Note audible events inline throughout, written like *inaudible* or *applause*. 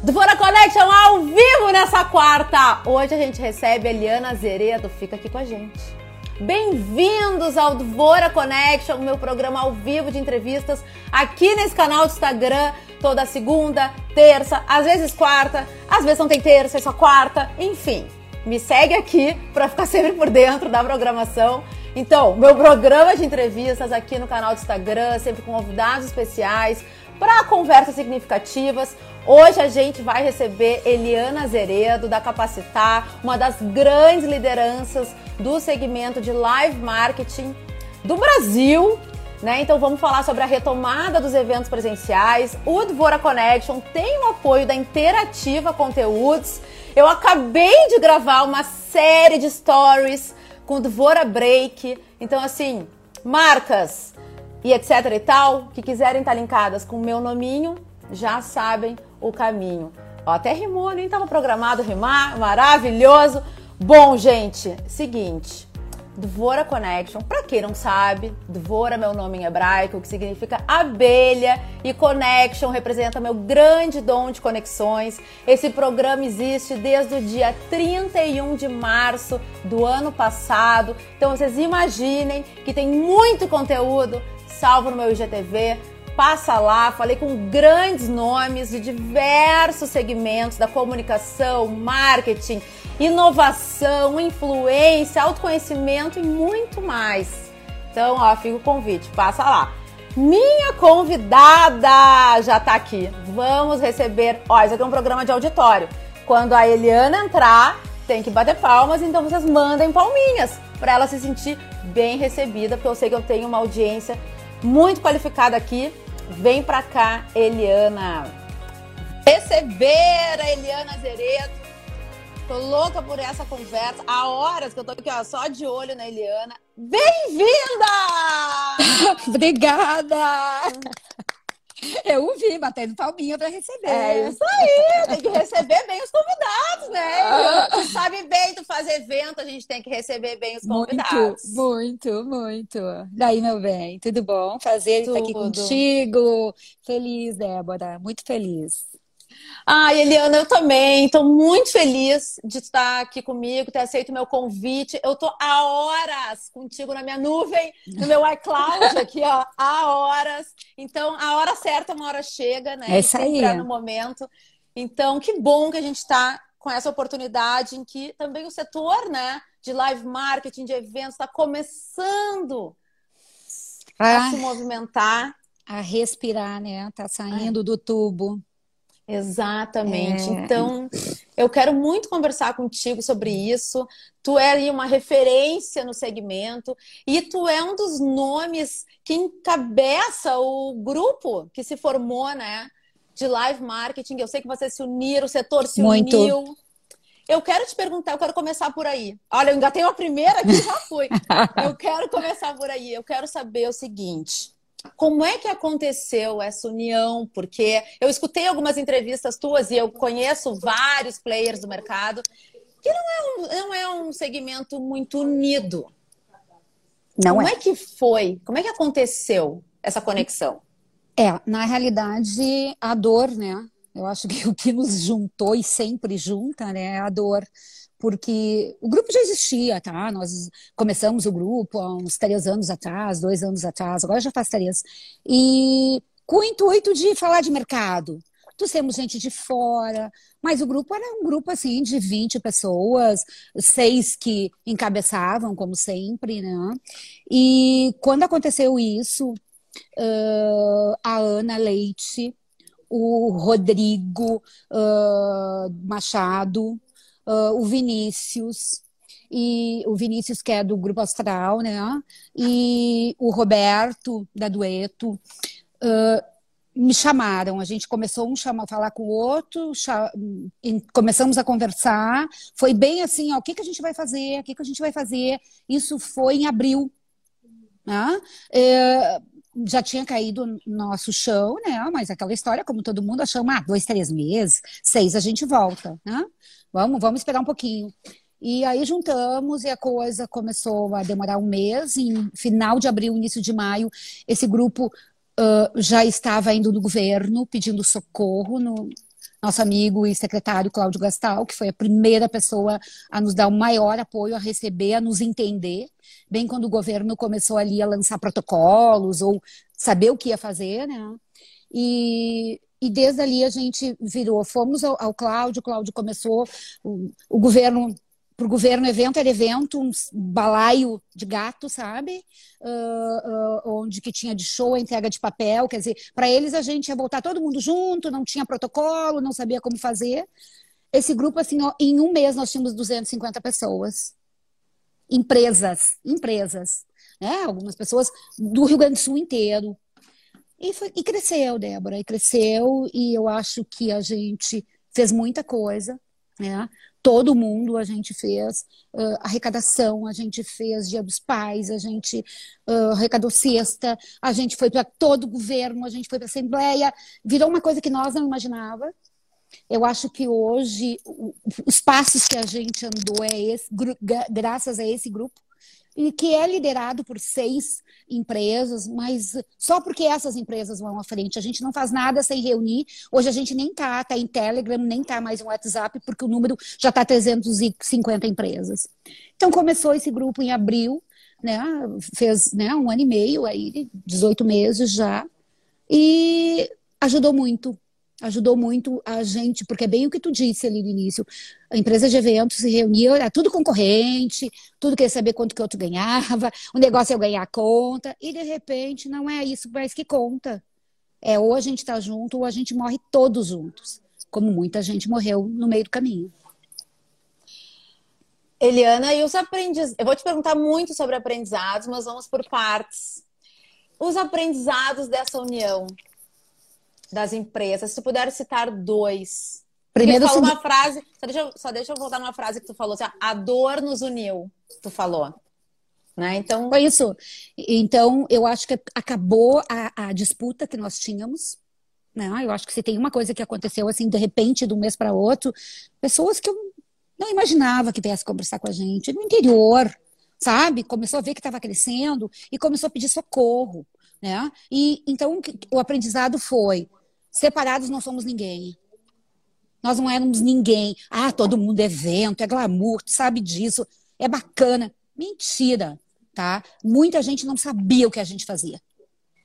Dvora Connection ao vivo nessa quarta. Hoje a gente recebe a Eliana Zeredo, fica aqui com a gente. Bem-vindos ao Dvora Connection, meu programa ao vivo de entrevistas aqui nesse canal do Instagram, toda segunda, terça, às vezes quarta, às vezes não tem terça, é só quarta, enfim. Me segue aqui para ficar sempre por dentro da programação. Então, meu programa de entrevistas aqui no canal do Instagram, sempre com convidados especiais, para conversas significativas. Hoje a gente vai receber Eliana Zeredo, da Capacitar, uma das grandes lideranças do segmento de live marketing do Brasil. Né? Então vamos falar sobre a retomada dos eventos presenciais. O Dvora Connection tem o apoio da Interativa Conteúdos. Eu acabei de gravar uma série de stories com o Dvora Break. Então, assim, marcas e etc e tal, que quiserem estar linkadas com o meu nominho, já sabem o caminho. Ó, até rimou, nem estava programado rimar, maravilhoso. Bom, gente, seguinte, Dvora Connection, para quem não sabe, Dvora é meu nome em hebraico, que significa abelha, e Connection representa meu grande dom de conexões. Esse programa existe desde o dia 31 de março do ano passado. Então vocês imaginem que tem muito conteúdo salvo no meu IGTV passa lá, falei com grandes nomes de diversos segmentos da comunicação, marketing, inovação, influência, autoconhecimento e muito mais. Então, ó, fica o convite, passa lá. Minha convidada já tá aqui. Vamos receber. Ó, isso aqui é um programa de auditório. Quando a Eliana entrar, tem que bater palmas, então vocês mandem palminhas para ela se sentir bem recebida, porque eu sei que eu tenho uma audiência muito qualificada aqui Vem pra cá, Eliana. Receber a Eliana Zereto. Tô louca por essa conversa. Há horas que eu tô aqui, ó, só de olho na Eliana. Bem-vinda! *laughs* Obrigada! *laughs* *laughs* Eu vi, batendo palminha para receber. É isso aí, tem que receber bem os convidados, né? *laughs* Tu sabe bem, tu faz evento, a gente tem que receber bem os convidados. Muito, muito, muito. Daí, meu bem, tudo bom? Prazer tudo. estar aqui contigo. Feliz, Débora, muito feliz. Ah, Eliana, eu também. Estou muito feliz de estar aqui comigo, ter aceito o meu convite. Eu estou há horas contigo na minha nuvem, no meu iCloud aqui, ó, há horas. Então, a hora certa, uma hora chega, né? É isso aí. no momento. Então, que bom que a gente está com essa oportunidade em que também o setor, né, de live marketing, de eventos, está começando ah, a se movimentar. A respirar, né? Tá saindo Ai. do tubo. Exatamente. É... Então, eu quero muito conversar contigo sobre isso. Tu é uma referência no segmento e tu é um dos nomes que encabeça o grupo que se formou, né, de live marketing. Eu sei que vocês se uniram, o setor se muito. uniu. Eu quero te perguntar, eu quero começar por aí. Olha, eu ainda tenho a primeira que já fui. *laughs* eu quero começar por aí. Eu quero saber o seguinte: como é que aconteceu essa união? Porque eu escutei algumas entrevistas tuas e eu conheço vários players do mercado que não é um, não é um segmento muito unido. Não Como é. é que foi? Como é que aconteceu essa conexão? É, na realidade, a dor, né? Eu acho que o que nos juntou e sempre junta, né, é a dor porque o grupo já existia, tá? Nós começamos o grupo há uns três anos atrás, dois anos atrás, agora já faz três. E com o intuito de falar de mercado. Trouxemos gente de fora, mas o grupo era um grupo assim de 20 pessoas, seis que encabeçavam, como sempre, né? E quando aconteceu isso, uh, a Ana Leite, o Rodrigo uh, Machado, uh, o Vinícius, e o Vinícius, que é do Grupo Astral, né? E o Roberto, da Dueto. Uh, me chamaram, a gente começou um chama, falar com o outro, começamos a conversar, foi bem assim, ó, o que, que a gente vai fazer, o que, que a gente vai fazer, isso foi em abril, né? É, já tinha caído no nosso chão, né? Mas aquela história, como todo mundo, achamos, ah, dois, três meses, seis a gente volta, né? Vamos, vamos esperar um pouquinho. E aí juntamos e a coisa começou a demorar um mês. Em final de abril, início de maio, esse grupo uh, já estava indo no governo pedindo socorro no, nosso amigo e secretário Cláudio Gastal, que foi a primeira pessoa a nos dar o maior apoio, a receber, a nos entender, bem quando o governo começou ali a lançar protocolos ou saber o que ia fazer, né? E, e desde ali a gente virou, fomos ao, ao Cláudio, o Cláudio começou, o, o governo para o governo evento era evento, um balaio de gato, sabe? Uh, uh, onde que tinha de show, entrega de papel, quer dizer, para eles a gente ia voltar todo mundo junto, não tinha protocolo, não sabia como fazer. Esse grupo, assim, ó, em um mês nós tínhamos 250 pessoas. Empresas, empresas, né? Algumas pessoas do Rio Grande do Sul inteiro. E, foi, e cresceu, Débora, e cresceu, e eu acho que a gente fez muita coisa, né? todo mundo, a gente fez uh, arrecadação, a gente fez Dia dos Pais, a gente uh, arrecadou cesta, a gente foi para todo o governo, a gente foi para a Assembleia, virou uma coisa que nós não imaginava. Eu acho que hoje os passos que a gente andou é esse, graças a esse grupo, e que é liderado por seis empresas, mas só porque essas empresas vão à frente. A gente não faz nada sem reunir. Hoje a gente nem tá, tá em Telegram, nem tá mais no WhatsApp, porque o número já está 350 empresas. Então começou esse grupo em abril, né? Fez né, um ano e meio aí, 18 meses já, e ajudou muito ajudou muito a gente, porque é bem o que tu disse ali no início. A empresa de eventos se reunia, era tudo concorrente, tudo queria saber quanto que outro ganhava, *laughs* o negócio é ganhar conta, e de repente não é isso mais que conta. É ou a gente está junto ou a gente morre todos juntos, como muita gente morreu no meio do caminho. Eliana, e os aprendizados? Eu vou te perguntar muito sobre aprendizados, mas vamos por partes. Os aprendizados dessa união, das empresas. Se tu puder citar dois. Primeiro, tu falou uma frase, só deixa, eu, só deixa eu voltar numa frase que tu falou, assim, a dor nos uniu, tu falou. Né? Então... Foi isso. Então, eu acho que acabou a, a disputa que nós tínhamos. Né? Eu acho que se tem uma coisa que aconteceu assim, de repente, de um mês para outro, pessoas que eu não imaginava que viesse conversar com a gente, no interior, sabe? Começou a ver que estava crescendo e começou a pedir socorro. Né? E então o aprendizado foi: Separados não somos ninguém. Nós não éramos ninguém. Ah, todo mundo é evento, é glamour, tu sabe disso, é bacana. Mentira, tá? Muita gente não sabia o que a gente fazia.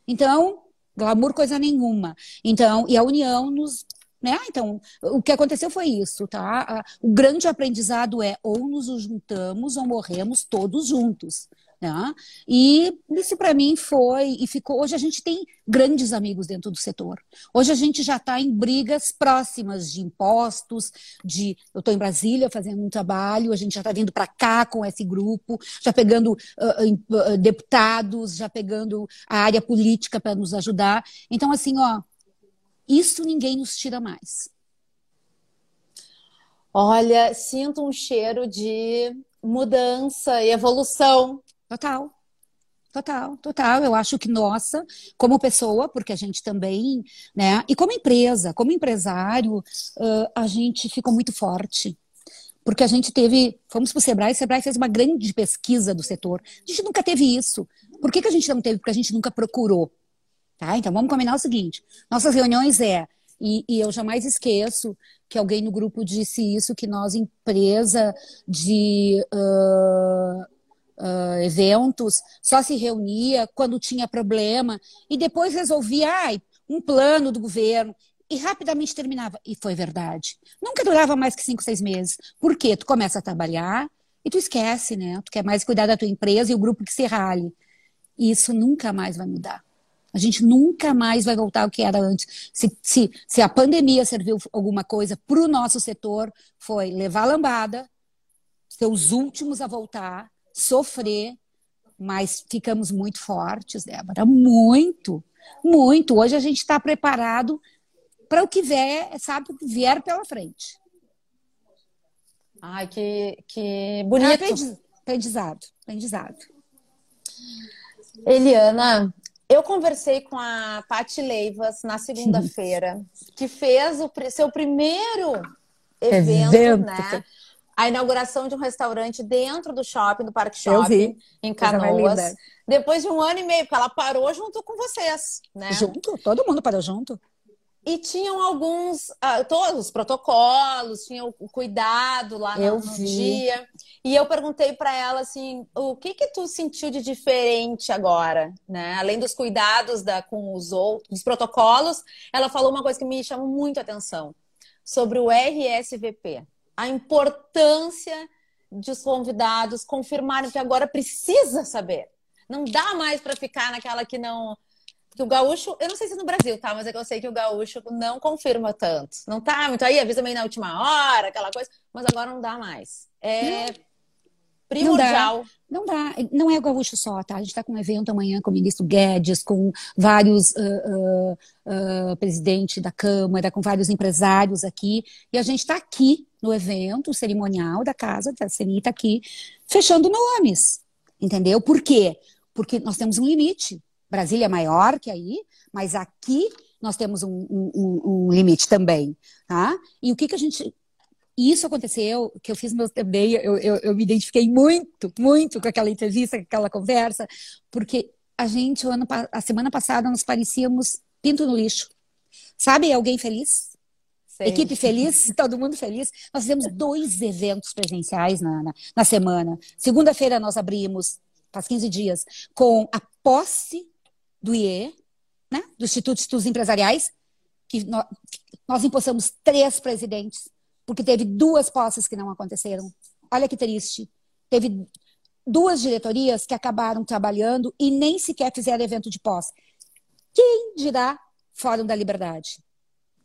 Então, glamour coisa nenhuma. Então, e a união nos né? Então, o que aconteceu foi isso, tá? O grande aprendizado é ou nos juntamos ou morremos todos juntos. Né? E isso para mim foi e ficou. Hoje a gente tem grandes amigos dentro do setor. Hoje a gente já está em brigas próximas de impostos, de eu estou em Brasília fazendo um trabalho, a gente já está vindo para cá com esse grupo, já pegando uh, uh, deputados, já pegando a área política para nos ajudar. Então assim, ó, isso ninguém nos tira mais. Olha, sinto um cheiro de mudança e evolução Total. Total, total. Eu acho que nossa, como pessoa, porque a gente também, né? E como empresa, como empresário, uh, a gente ficou muito forte. Porque a gente teve, fomos para o Sebrae, o Sebrae fez uma grande pesquisa do setor. A gente nunca teve isso. Por que, que a gente não teve? Porque a gente nunca procurou. Tá? Então vamos combinar o seguinte: nossas reuniões é, e, e eu jamais esqueço que alguém no grupo disse isso, que nós, empresa de. Uh, uh, eventos, só se reunia quando tinha problema e depois resolvia ai, um plano do governo e rapidamente terminava. E foi verdade. Nunca durava mais que cinco, seis meses. Por quê? Tu começa a trabalhar e tu esquece, né? Tu quer mais cuidar da tua empresa e o grupo que se rale. E isso nunca mais vai mudar. A gente nunca mais vai voltar ao que era antes. Se, se, se a pandemia serviu alguma coisa para o nosso setor, foi levar lambada, ser os últimos a voltar, sofrer, mas ficamos muito fortes, Débora, muito, muito. Hoje a gente está preparado para o que vier, sabe, o que vier pela frente. Ai, que, que bonito. É aprendizado, aprendizado. Eliana, eu conversei com a Pati Leivas na segunda-feira, que fez o seu primeiro evento, evento. né? A inauguração de um restaurante dentro do shopping, do Parque Shopping, em Canoas. Depois de um ano e meio, porque ela parou junto com vocês, né? Junto? Todo mundo parou junto. E tinham alguns, uh, todos os protocolos, tinha o cuidado lá no, no dia. E eu perguntei para ela assim, o que que tu sentiu de diferente agora, né? Além dos cuidados da, com os outros, os protocolos, ela falou uma coisa que me chamou muito a atenção sobre o RSVP, a importância de os convidados confirmarem que agora precisa saber. Não dá mais para ficar naquela que não que o gaúcho, eu não sei se no Brasil, tá? Mas é que eu sei que o gaúcho não confirma tanto. Não tá muito aí, avisa meio na última hora, aquela coisa, mas agora não dá mais. É não, primordial. Não dá, não dá. Não é gaúcho só, tá? A gente está com um evento amanhã com o ministro Guedes, com vários uh, uh, presidentes da Câmara, com vários empresários aqui, e a gente está aqui no evento cerimonial da casa, da CNI está aqui, fechando nomes. Entendeu? Por quê? Porque nós temos um limite. Brasília é maior que aí, mas aqui nós temos um, um, um limite também, tá? E o que que a gente isso aconteceu, que eu fiz meu também, eu, eu, eu, me identifiquei muito, muito com aquela entrevista, com aquela conversa, porque a gente, ano, a semana passada, nós parecíamos pinto no lixo. Sabe alguém feliz? Sim. Equipe feliz, *laughs* todo mundo feliz. Nós fizemos dois eventos presenciais na, na, na semana. Segunda-feira nós abrimos, faz 15 dias, com a posse do IE, né, do Instituto de Estudos Empresariais, que nós, nós empossamos três presidentes, porque teve duas posses que não aconteceram. Olha que triste. Teve duas diretorias que acabaram trabalhando e nem sequer fizeram evento de posse. Quem dirá Fórum da Liberdade?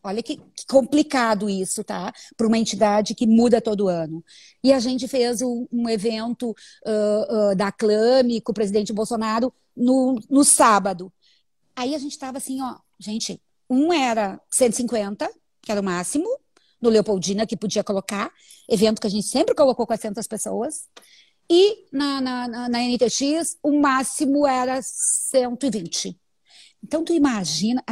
Olha que, que complicado isso, tá? Para uma entidade que muda todo ano. E a gente fez um, um evento uh, uh, da Clame com o presidente Bolsonaro no, no sábado. Aí a gente estava assim, ó, gente, um era 150, que era o máximo, no Leopoldina, que podia colocar, evento que a gente sempre colocou 400 pessoas. E na, na, na, na NTX, o máximo era 120. Então, tu imagina,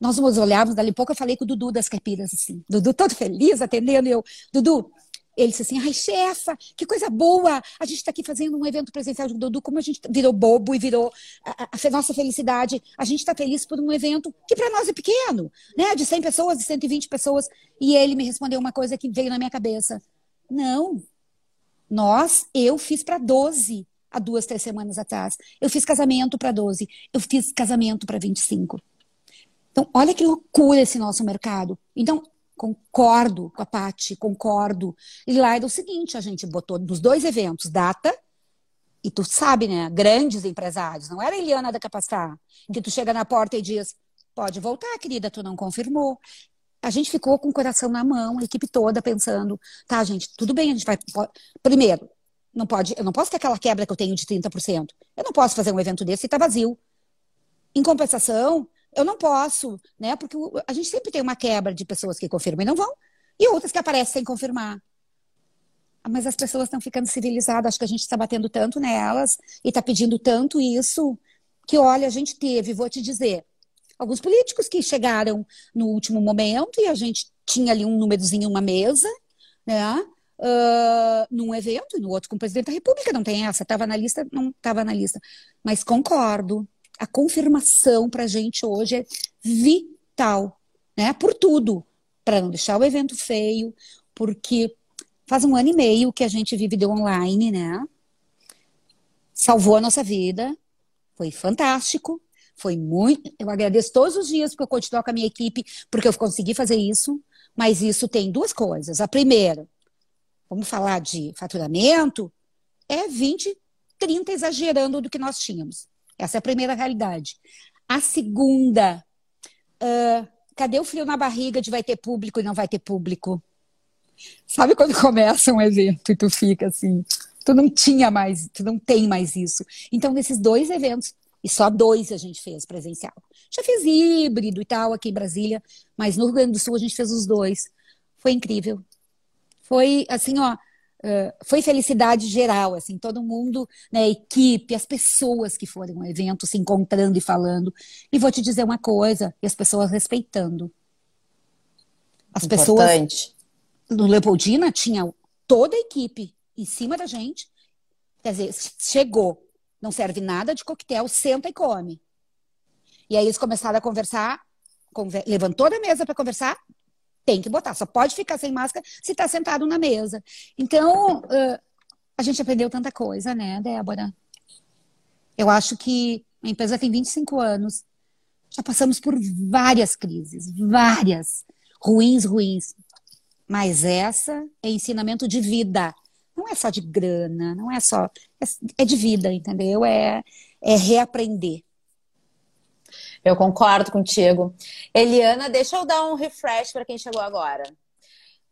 nós nos olhávamos dali pouco, eu falei com o Dudu das Caipiras, assim, Dudu todo feliz, atendendo, eu, Dudu, ele disse assim, ai, chefa, que coisa boa, a gente está aqui fazendo um evento presencial de Dudu, como a gente virou bobo e virou a, a, nossa felicidade, a gente está feliz por um evento que para nós é pequeno, né, de 100 pessoas, de 120 pessoas, e ele me respondeu uma coisa que veio na minha cabeça, não, nós, eu fiz para 12 há duas, três semanas atrás, eu fiz casamento para 12, eu fiz casamento para 25. Então, olha que loucura esse nosso mercado. Então, Concordo com a Pati, concordo. E lá era o seguinte, a gente botou nos dois eventos data, e tu sabe, né, grandes empresários, não era Eliana da Capacitar, que tu chega na porta e diz, pode voltar, querida, tu não confirmou. A gente ficou com o coração na mão, a equipe toda pensando, tá, gente, tudo bem, a gente vai... Primeiro, não pode, eu não posso ter aquela quebra que eu tenho de 30%. Eu não posso fazer um evento desse e tá vazio. Em compensação, eu não posso, né? Porque a gente sempre tem uma quebra de pessoas que confirmam e não vão, e outras que aparecem sem confirmar. Ah, mas as pessoas estão ficando civilizadas, acho que a gente está batendo tanto nelas e está pedindo tanto isso, que olha, a gente teve, vou te dizer, alguns políticos que chegaram no último momento e a gente tinha ali um númerozinho, uma mesa, né? Uh, num evento e no outro com o presidente da República, não tem essa, estava na lista, não estava na lista. Mas concordo, a confirmação para a gente hoje é vital, né? Por tudo, para não deixar o evento feio, porque faz um ano e meio que a gente vive de online, né? Salvou a nossa vida, foi fantástico, foi muito. Eu agradeço todos os dias porque eu continuo com a minha equipe, porque eu consegui fazer isso. Mas isso tem duas coisas. A primeira, vamos falar de faturamento, é 20, 30 exagerando do que nós tínhamos. Essa é a primeira realidade. A segunda, uh, cadê o frio na barriga de vai ter público e não vai ter público? Sabe quando *laughs* começa um evento e tu fica assim, tu não tinha mais, tu não tem mais isso. Então, nesses dois eventos, e só dois a gente fez presencial. Já fez híbrido e tal aqui em Brasília, mas no Rio Grande do Sul a gente fez os dois. Foi incrível. Foi assim, ó, foi felicidade geral, assim, todo mundo, né, a equipe, as pessoas que foram ao evento se encontrando e falando. E vou te dizer uma coisa, e as pessoas respeitando. As Importante. pessoas no Leopoldina tinha toda a equipe em cima da gente. Quer dizer, chegou, não serve nada de coquetel, senta e come. E aí eles começaram a conversar levantou da mesa para conversar, tem que botar. Só pode ficar sem máscara se está sentado na mesa. Então, uh, a gente aprendeu tanta coisa, né, Débora? Eu acho que a empresa tem 25 anos. Já passamos por várias crises, várias. Ruins, ruins. Mas essa é ensinamento de vida. Não é só de grana, não é só. É, é de vida, entendeu? É, é reaprender. Eu concordo contigo. Eliana, deixa eu dar um refresh para quem chegou agora.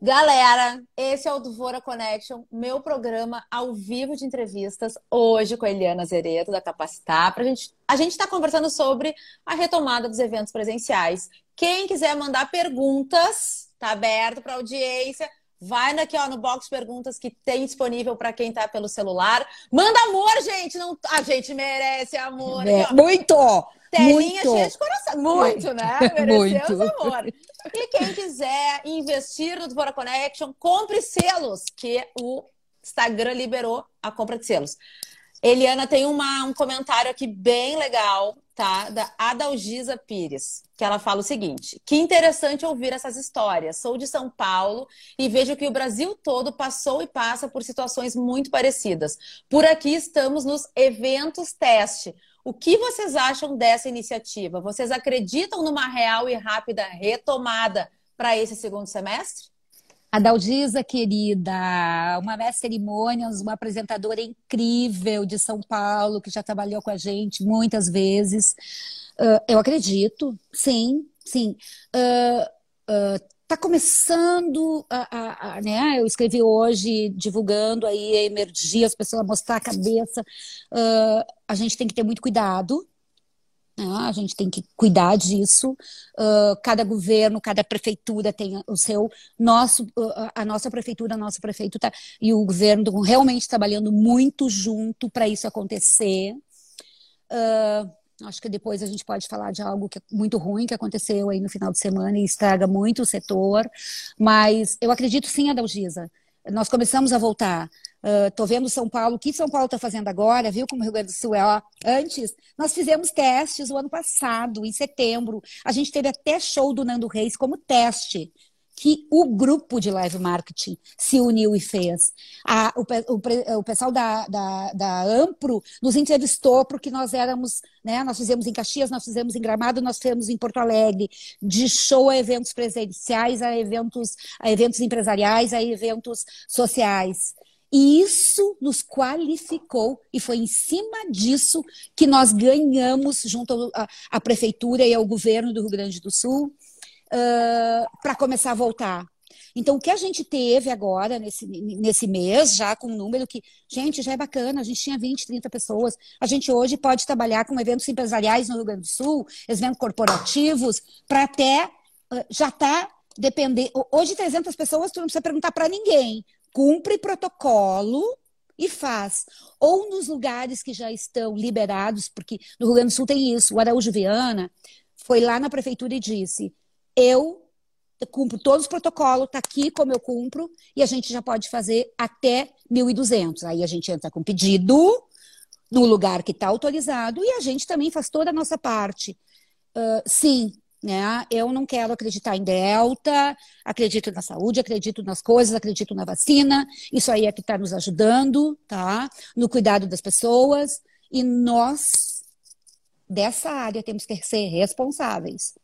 Galera, esse é o Duvora Connection, meu programa ao vivo de entrevistas, hoje com a Eliana Zereto, da Capacitar. Pra gente, a gente está conversando sobre a retomada dos eventos presenciais. Quem quiser mandar perguntas, tá aberto para audiência. Vai aqui ó, no box perguntas que tem disponível para quem tá pelo celular. Manda amor, gente! Não... A gente merece amor. É, muito! Telinha muito. cheia de coração. Muito, né? *laughs* Merecemos muito. amor. E quem quiser investir no Dvora Connection, compre selos, que o Instagram liberou a compra de selos. Eliana tem uma, um comentário aqui bem legal, tá? Da Adalgisa Pires, que ela fala o seguinte: que interessante ouvir essas histórias. Sou de São Paulo e vejo que o Brasil todo passou e passa por situações muito parecidas. Por aqui estamos nos eventos teste. O que vocês acham dessa iniciativa? Vocês acreditam numa real e rápida retomada para esse segundo semestre? A Daldisa, querida, uma mestre cerimônias, uma apresentadora incrível de São Paulo, que já trabalhou com a gente muitas vezes. Uh, eu acredito, sim, sim. Uh, uh, está começando a, a, a, né? Eu escrevi hoje divulgando aí a emergir, as pessoas mostrar a cabeça. Uh, a gente tem que ter muito cuidado. Né? A gente tem que cuidar disso. Uh, cada governo, cada prefeitura tem o seu. Nosso, uh, a nossa prefeitura, nosso prefeito tá, e o governo estão realmente trabalhando muito junto para isso acontecer. Uh, Acho que depois a gente pode falar de algo que é muito ruim que aconteceu aí no final de semana e estraga muito o setor. Mas eu acredito sim, Adalgisa. Nós começamos a voltar. Estou uh, vendo São Paulo, o que São Paulo está fazendo agora, viu como o Rio Grande do Sul é? Ó, antes, nós fizemos testes o ano passado, em setembro. A gente teve até show do Nando Reis como teste que o grupo de live marketing se uniu e fez. A, o, o, o, pessoal da, da, da, Ampro nos entrevistou porque nós éramos, né, nós fizemos em Caxias, nós fizemos em Gramado, nós fizemos em Porto Alegre, de show a eventos presenciais, a eventos, a eventos empresariais, a eventos sociais. E isso nos qualificou, e foi em cima disso que nós ganhamos, junto à prefeitura e ao governo do Rio Grande do Sul, uh, para começar a voltar. Então, o que a gente teve agora, nesse, nesse mês, já com um número que, gente, já é bacana, a gente tinha 20, 30 pessoas. A gente hoje pode trabalhar com eventos empresariais no Rio Grande do Sul, eventos corporativos, para até já está dependendo. Hoje, 300 pessoas, tu não precisa perguntar para ninguém. Cumpre protocolo e faz. Ou nos lugares que já estão liberados, porque no Rio Grande do Sul tem isso. O Araújo Viana foi lá na prefeitura e disse: eu cumpro todos os protocolos, está aqui como eu cumpro, e a gente já pode fazer até 1.200. Aí a gente entra com pedido no lugar que está autorizado e a gente também faz toda a nossa parte. Uh, sim, né? Eu não quero acreditar em Delta, acredito na saúde, acredito nas coisas, acredito na vacina. Isso aí é que está nos ajudando, tá? No cuidado das pessoas. E nós, dessa área, temos que ser responsáveis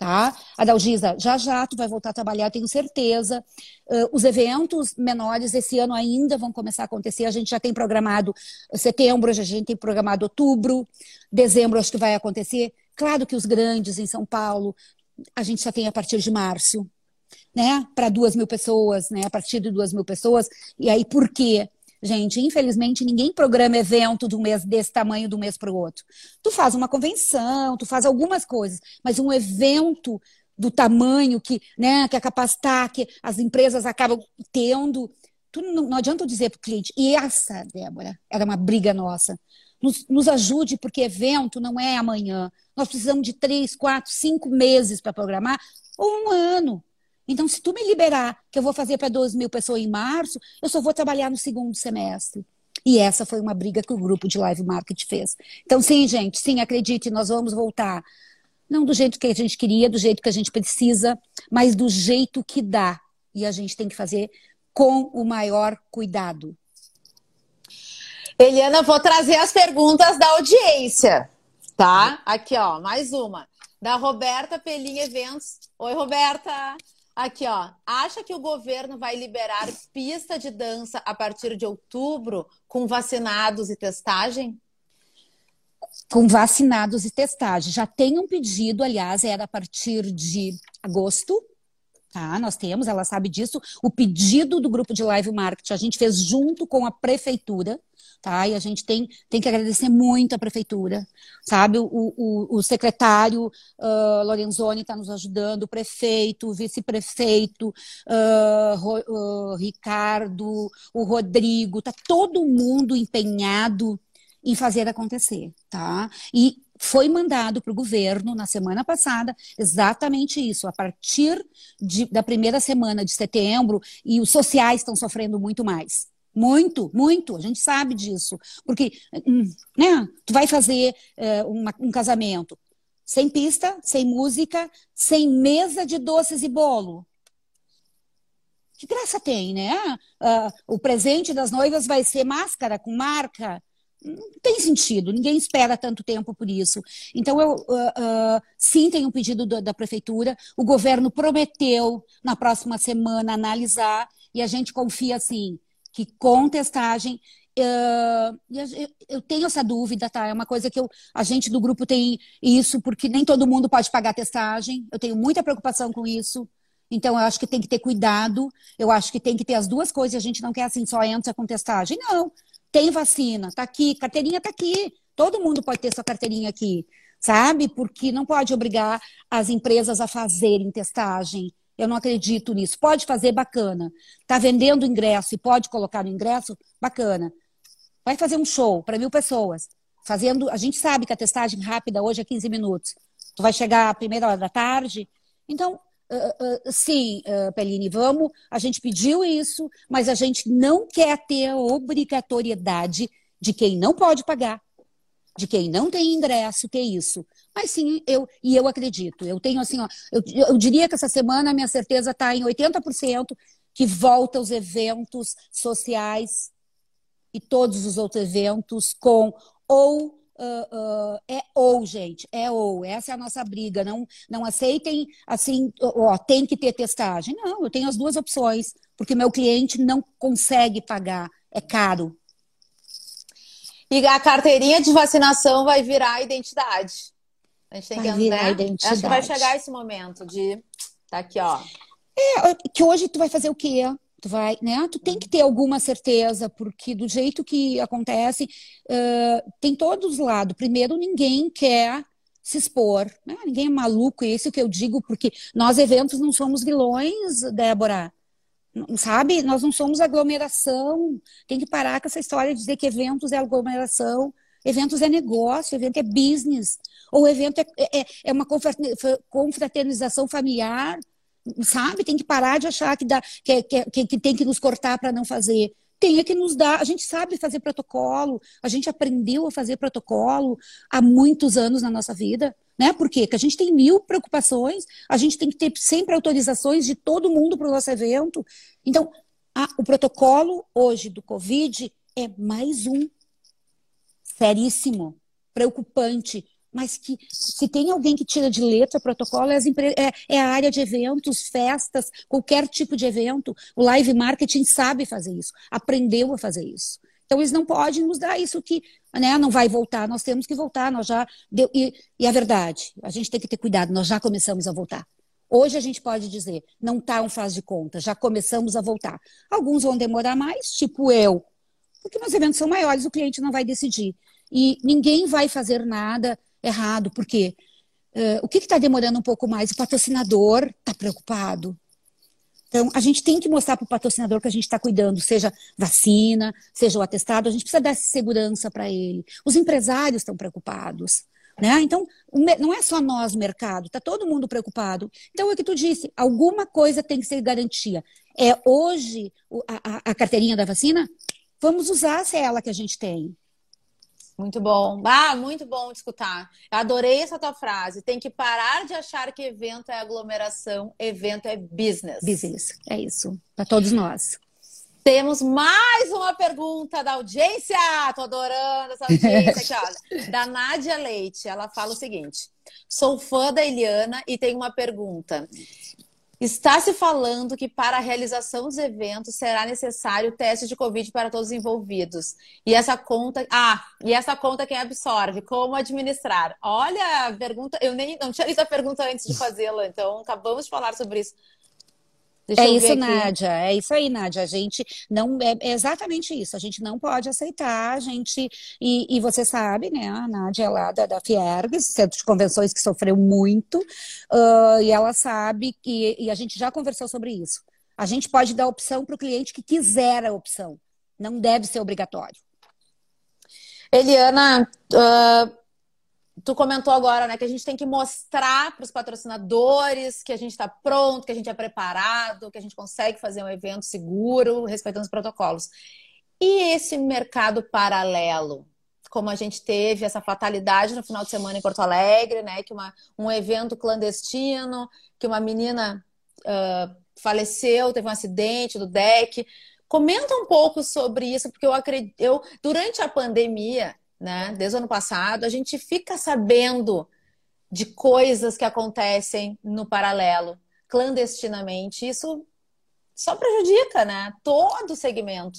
tá? Adalgisa, já já tu vai voltar a trabalhar, tenho certeza. Uh, os eventos menores esse ano ainda vão começar a acontecer. A gente já tem programado setembro, a gente tem programado outubro, dezembro acho que vai acontecer. Claro que os grandes em São Paulo, a gente já tem a partir de março, né? Para duas mil pessoas, né? A partir de duas mil pessoas. E aí, por quê? Gente, infelizmente, ninguém programa evento de um mês desse tamanho de um mês para o outro. Tu faz uma convenção, tu faz algumas coisas, mas um evento do tamanho que, né, que a que as empresas acabam tendo, tu não, não adianta eu dizer para o cliente. E essa, Débora, era uma briga nossa. Nos, nos, ajude, porque evento não é amanhã. Nós precisamos de três, quatro, cinco meses para programar, ou um ano. Então, se tu me liberar, que eu vou fazer para 12 mil pessoas em março, eu só vou trabalhar no segundo semestre. E essa foi uma briga que o grupo de live market fez. Então, sim, gente, sim, acredite, nós vamos voltar. não do jeito que a gente queria, do jeito que a gente precisa, mas do jeito que dá. E a gente tem que fazer com o maior cuidado. Eliana, vou trazer as perguntas da audiência, tá? Aqui, ó, mais uma. Da Roberta Pelim Eventos. Oi, Roberta. Aqui, ó. Acha que o governo vai liberar pista de dança a partir de outubro com vacinados e testagem? Com vacinados e testagem. Já tem um pedido, aliás, era a partir de agosto, tá? Nós temos, ela sabe disso, o pedido do grupo de live marketing a gente fez junto com a prefeitura, tá? E a gente tem, tem que agradecer muito a prefeitura, sabe? O, o, o secretário uh, Lorenzoni está nos ajudando, o prefeito, o vice-prefeito, uh, Ricardo, o Rodrigo, tá todo mundo empenhado em fazer acontecer, tá? E foi mandado para o governo na semana passada exatamente isso. A partir de, da primeira semana de setembro, e os sociais estão sofrendo muito mais. Muito, muito, a gente sabe disso. Porque, hum, né, tu vai fazer é, uma, um casamento sem pista, sem música, sem mesa de doces e bolo. Que graça tem, né? Uh, o presente das noivas vai ser máscara com marca não tem sentido, ninguém espera tanto tempo por isso. Então, eu uh, uh, sim tenho um pedido do, da prefeitura, o governo prometeu na próxima semana analisar, e a gente confia assim, que com testagem. Uh, eu tenho essa dúvida, tá? É uma coisa que eu, a gente do grupo tem isso, porque nem todo mundo pode pagar testagem. Eu tenho muita preocupação com isso. Então, eu acho que tem que ter cuidado. Eu acho que tem que ter as duas coisas. A gente não quer assim, só entra com testagem. Não tem vacina, tá aqui, carteirinha tá aqui. Todo mundo pode ter sua carteirinha aqui, sabe? Porque não pode obrigar as empresas a fazerem testagem. Eu não acredito nisso. Pode fazer, bacana. Tá vendendo ingresso e pode colocar no ingresso, bacana. Vai fazer um show para mil pessoas. Fazendo, a gente sabe que a testagem rápida hoje é 15 minutos. Tu vai chegar à primeira hora da tarde. Então, Uh, uh, sim, uh, Peline, vamos. A gente pediu isso, mas a gente não quer ter a obrigatoriedade de quem não pode pagar, de quem não tem ingresso, ter isso. Mas sim, eu e eu acredito. Eu tenho assim, ó, eu, eu diria que essa semana a minha certeza está em 80% que volta os eventos sociais e todos os outros eventos com ou uh, uh, é ou, gente, é ou. Essa é a nossa briga. Não, não aceitem assim, ó, tem que ter testagem. Não, eu tenho as duas opções, porque meu cliente não consegue pagar, é caro. E a carteirinha de vacinação vai virar identidade. A gente tem vai que virar né? identidade. Acho que vai chegar esse momento de tá aqui, ó. É, que hoje tu vai fazer o quê? Tu vai, né? Tu tem que ter alguma certeza, porque do jeito que acontece, uh, tem todos os lados. Primeiro, ninguém quer se expor, né? ninguém é maluco, esse é o que eu digo, porque nós eventos não somos vilões, Débora. Sabe? Nós não somos aglomeração. Tem que parar com essa história de dizer que eventos é aglomeração. Eventos é negócio, evento é business. Ou evento é, é, é uma confraternização familiar sabe? Tem que parar de achar que, dá, que, que, que tem que nos cortar para não fazer. Tem que nos dar. A gente sabe fazer protocolo, a gente aprendeu a fazer protocolo há muitos anos na nossa vida. Né? Por quê? Porque a gente tem mil preocupações, a gente tem que ter sempre autorizações de todo mundo para o nosso evento. Então, a, o protocolo hoje do Covid é mais um seríssimo, preocupante, mas que se tem alguém que tira de letra protocolo é, é, é, a área de eventos, festas, qualquer tipo de evento. O live marketing sabe fazer isso, aprendeu a fazer isso. Então eles não podem nos dar isso que né, não vai voltar, nós temos que voltar, nós já deu, e, e a verdade, a gente tem que ter cuidado, nós já começamos a voltar. Hoje a gente pode dizer, não está um faz de conta, já começamos a voltar. Alguns vão demorar mais, tipo eu, porque meus eventos são maiores, o cliente não vai decidir. E ninguém vai fazer nada errado, porque uh, o que está demorando um pouco mais? O patrocinador está preocupado. Então, a gente tem que mostrar para o patrocinador que a gente está cuidando, seja vacina, seja o atestado, a gente precisa dar segurança para ele. Os empresários estão preocupados. Né? Então, não é só nós, mercado, está todo mundo preocupado. Então, é o que tu disse, alguma coisa tem que ser garantia. É hoje a, a, a carteirinha da vacina? Vamos usar se é ela que a gente tem. Muito bom. Ah, muito bom de escutar. Eu adorei essa tua frase. Tem que parar de achar que evento é aglomeração, evento é business. Business, é isso. Para todos nós. Temos mais uma pergunta da audiência. Tô adorando essa audiência aqui, olha. *laughs* Da Nádia Leite. Ela fala o seguinte: Sou fã da Eliana e tenho uma pergunta. Está se falando que para a realização dos eventos será necessário teste de Covid para todos os envolvidos. E essa conta. Ah, e essa conta quem absorve? Como administrar? Olha, a pergunta. Eu nem não tinha lido a pergunta antes de fazê-la, então acabamos de falar sobre isso. Deixa é isso, Nádia. É isso aí, Nádia. A gente não é, é, exatamente isso. A gente não pode aceitar. A gente e, e você sabe, né? A Nádia é lá da, da Fiergs, Centro de Convenções que sofreu muito, uh, e ela sabe que e a gente já conversou sobre isso. A gente pode dar opção para o cliente que quiser a opção. Não deve ser obrigatório. Eliana, uh, tu comentou agora, né, que a gente tem que mostrar para os patrocinadores que a gente está pronto, que a gente é preparado, que a gente consegue fazer um evento seguro, respeitando os protocolos. E esse mercado paralelo? Como a gente teve essa fatalidade no final de semana em Porto Alegre, né? Que uma, um evento clandestino, que uma menina uh, faleceu, teve um acidente do deck. Comenta um pouco sobre isso, porque eu acredito, eu, durante a pandemia, né? Desde o ano passado, a gente fica sabendo de coisas que acontecem no paralelo, clandestinamente. Isso só prejudica, né? Todo o segmento.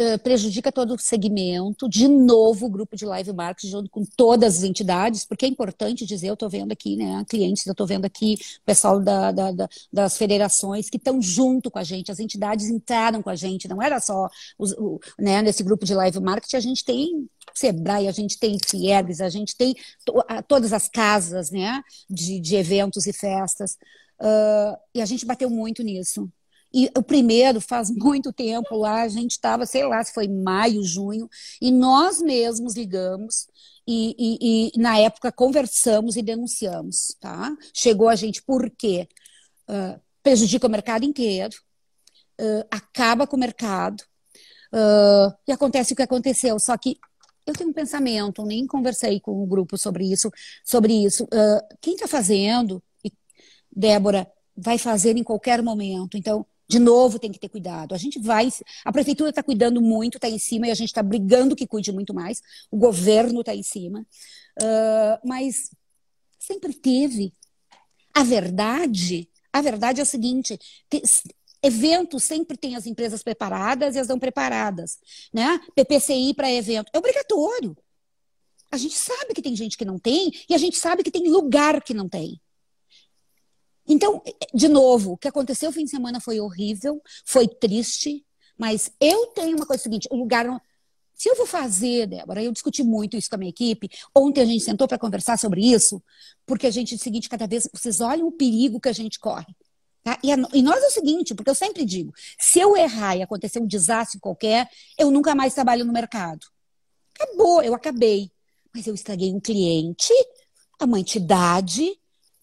Uh, prejudica todo o segmento, de novo o grupo de live marketing junto com todas as entidades, porque é importante dizer, eu estou vendo aqui, né, clientes, eu estou vendo aqui pessoal da, da, da, das federações que estão junto com a gente, as entidades entraram com a gente, não era só os, o, né, nesse grupo de live marketing, a gente tem Sebrae, a gente tem Fiergs, a gente tem todas as casas né, de, de eventos e festas. Uh, e a gente bateu muito nisso. E o primeiro faz *laughs* muito tempo lá, a gente estava, sei lá, se foi maio, junho, e nós mesmos ligamos e, e, e, na época conversamos e denunciamos, tá? Chegou a gente por quê? Uh, prejudica o mercado inteiro, uh, acaba com o mercado, uh, e acontece o que aconteceu. Só que eu tenho um pensamento, nem conversei com o grupo sobre isso, sobre isso. Uh, quem está fazendo, e Débora, vai fazer em qualquer momento. Então, de novo, tem que ter cuidado. A gente vai. A prefeitura está cuidando muito, está em cima, e a gente está brigando que cuide muito mais. O governo está em cima. Uh, mas sempre teve. A verdade, a verdade é o seguinte: Eventos sempre tem as empresas preparadas e as não preparadas, né? PPCI para evento é obrigatório. A gente sabe que tem gente que não tem e a gente sabe que tem lugar que não tem. Então, de novo, o que aconteceu no fim de semana foi horrível, foi triste, mas eu tenho uma coisa seguinte, o lugar não... Se eu vou fazer, Débora, eu discuti muito isso com a minha equipe. Ontem a gente sentou para conversar sobre isso, porque a gente, é o seguinte, cada vez vocês olham o perigo que a gente corre. Tá? E, a, e, nós é o seguinte, porque eu sempre digo, se eu errar e acontecer um desastre qualquer, eu nunca mais trabalho no mercado. Acabou, eu acabei. Mas eu estraguei um cliente, uma entidade,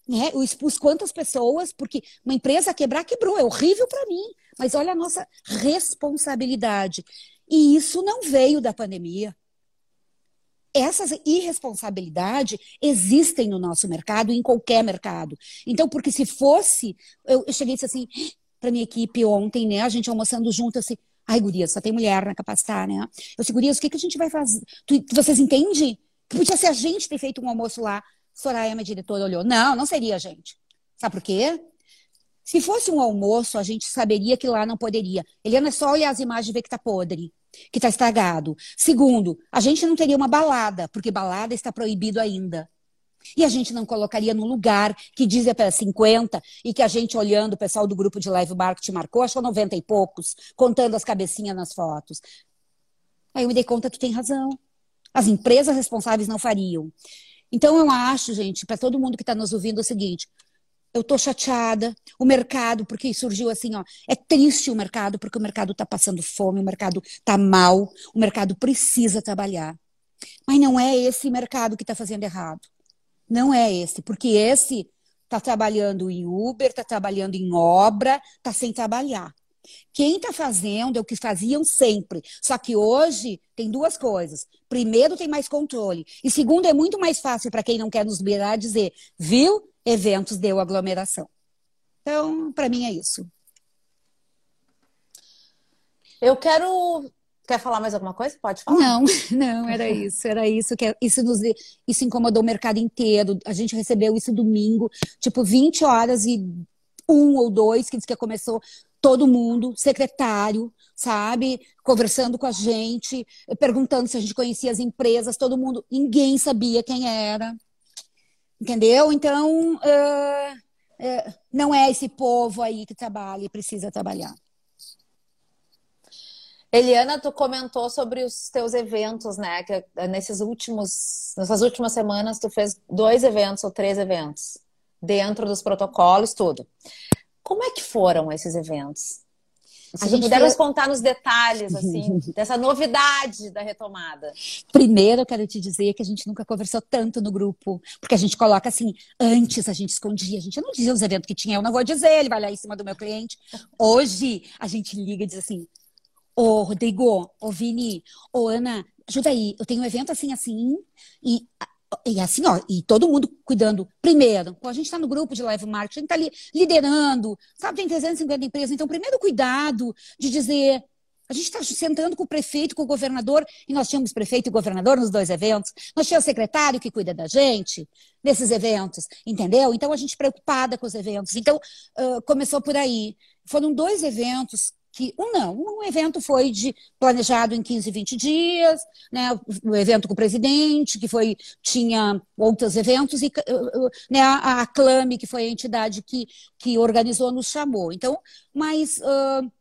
né? Eu expus quantas pessoas, porque uma empresa quebrar, quebrou, é horrível para mim. Mas olha a nossa responsabilidade. E isso não veio da pandemia essas irresponsabilidades existem no nosso mercado, em qualquer mercado. Então, porque se fosse, eu, eu cheguei assim, para minha equipe ontem, né, a gente almoçando junto, assim, ai, gurias, só tem mulher na capacitar, né? Eu disse, gurias, o que, que a gente vai fazer? Tu, vocês entendem? Que podia ser a gente ter feito um almoço lá. Soraya, minha diretora, olhou, não, não seria a gente. Sabe por quê? Se fosse um almoço, a gente saberia que lá não poderia. Eliana, é só olhar as imagens e ver que tá podre que está estragado. Segundo, a gente não teria uma balada, porque balada está proibido ainda. E a gente não colocaria no lugar que diz é para 50 e que a gente olhando, o pessoal do grupo de live marketing marcou, achou 90 e poucos, contando as cabecinhas nas fotos. Aí eu me dei conta que tem razão. As empresas responsáveis não fariam. Então eu acho, gente, para todo mundo que está nos ouvindo, é o seguinte: eu tô chateada. O mercado, porque surgiu assim, ó, é triste o mercado, porque o mercado está passando fome, o mercado está mal, o mercado precisa trabalhar. Mas não é esse mercado que está fazendo errado. Não é esse, porque esse está trabalhando em Uber, está trabalhando em obra, está sem trabalhar. Quem está fazendo é o que faziam sempre. Só que hoje tem duas coisas. Primeiro, tem mais controle. E segundo, é muito mais fácil para quem não quer nos liberar dizer, viu? Eventos deu aglomeração. Então, para mim é isso. Eu quero. Quer falar mais alguma coisa? Pode falar. Não, *laughs* não, era isso, era isso que isso nos isso incomodou o mercado inteiro. A gente recebeu isso domingo, tipo 20 horas e um ou dois que disse que começou todo mundo, secretário, sabe, conversando com a gente, perguntando se a gente conhecia as empresas, todo mundo, ninguém sabia quem era, entendeu? Então, uh, uh, não é esse povo aí que trabalha e precisa trabalhar. Eliana, tu comentou sobre os teus eventos, né? Que eh, nesses últimos, nessas últimas semanas tu fez dois eventos ou três eventos dentro dos protocolos, tudo. Como é que foram esses eventos? Se a gente puder nos contar nos detalhes, assim, *laughs* dessa novidade da retomada. Primeiro, eu quero te dizer que a gente nunca conversou tanto no grupo, porque a gente coloca assim, antes a gente escondia, a gente não dizia os eventos que tinha, eu não vou dizer, ele vai lá em cima do meu cliente. Hoje, a gente liga e diz assim, ô Rodrigo, ô Vini, ô Ana, ajuda aí, eu tenho um evento assim, assim, e e assim, ó, e todo mundo cuidando. Primeiro, a gente está no grupo de live marketing, a gente está ali liderando, sabe, tem 350 empresas. Então, primeiro cuidado de dizer. A gente está sentando com o prefeito, com o governador, e nós tínhamos prefeito e governador nos dois eventos. Nós tínhamos secretário que cuida da gente nesses eventos, entendeu? Então, a gente preocupada com os eventos. Então, uh, começou por aí. Foram dois eventos que um não, um evento foi de, planejado em 15, 20 dias, né, o evento com o presidente, que foi, tinha outros eventos, e né, a, Clame, que foi a entidade que, que organizou, nos chamou. Então, mas uh,